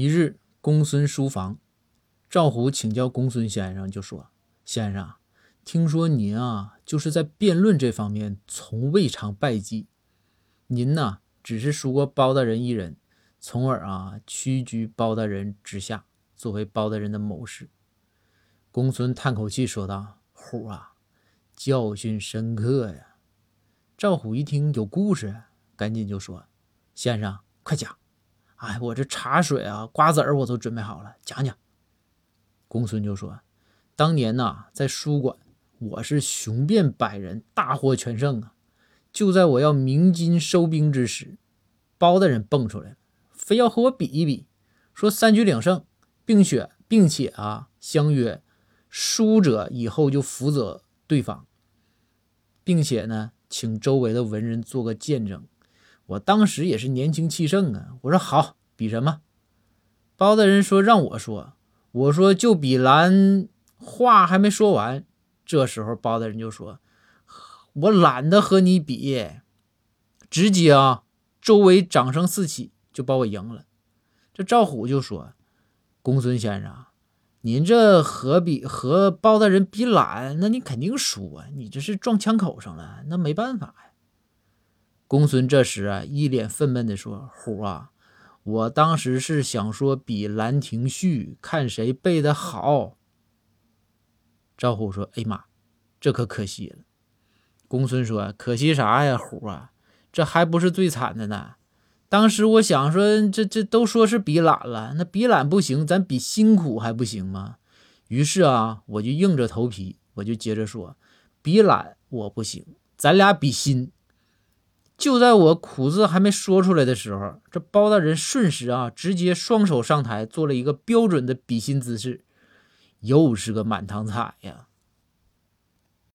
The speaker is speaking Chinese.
一日，公孙书房，赵虎请教公孙先生，就说：“先生，听说您啊，就是在辩论这方面从未尝败绩。您呢，只是输过包大人一人，从而啊屈居包大人之下，作为包大人的谋士。”公孙叹口气说道：“虎啊，教训深刻呀。”赵虎一听有故事，赶紧就说：“先生，快讲。”哎，我这茶水啊、瓜子儿我都准备好了，讲讲。公孙就说：“当年呐，在书馆，我是雄辩百人，大获全胜啊！就在我要鸣金收兵之时，包大人蹦出来了，非要和我比一比，说三局两胜，并且并且啊，相约输者以后就辅佐对方，并且呢，请周围的文人做个见证。”我当时也是年轻气盛啊，我说好比什么？包大人说让我说，我说就比蓝。话还没说完，这时候包大人就说：“我懒得和你比。”直接啊，周围掌声四起，就把我赢了。这赵虎就说：“公孙先生，您这和比和包大人比懒，那你肯定输啊！你这是撞枪口上了，那没办法呀。”公孙这时啊，一脸愤懑地说：“虎啊，我当时是想说比《兰亭序》，看谁背得好。”赵虎说：“哎妈，这可可惜了。”公孙说：“可惜啥呀，虎啊，这还不是最惨的呢。当时我想说，这这都说是比懒了，那比懒不行，咱比辛苦还不行吗？于是啊，我就硬着头皮，我就接着说，比懒我不行，咱俩比心。”就在我苦字还没说出来的时候，这包大人瞬时啊，直接双手上台，做了一个标准的比心姿势，又是个满堂彩呀。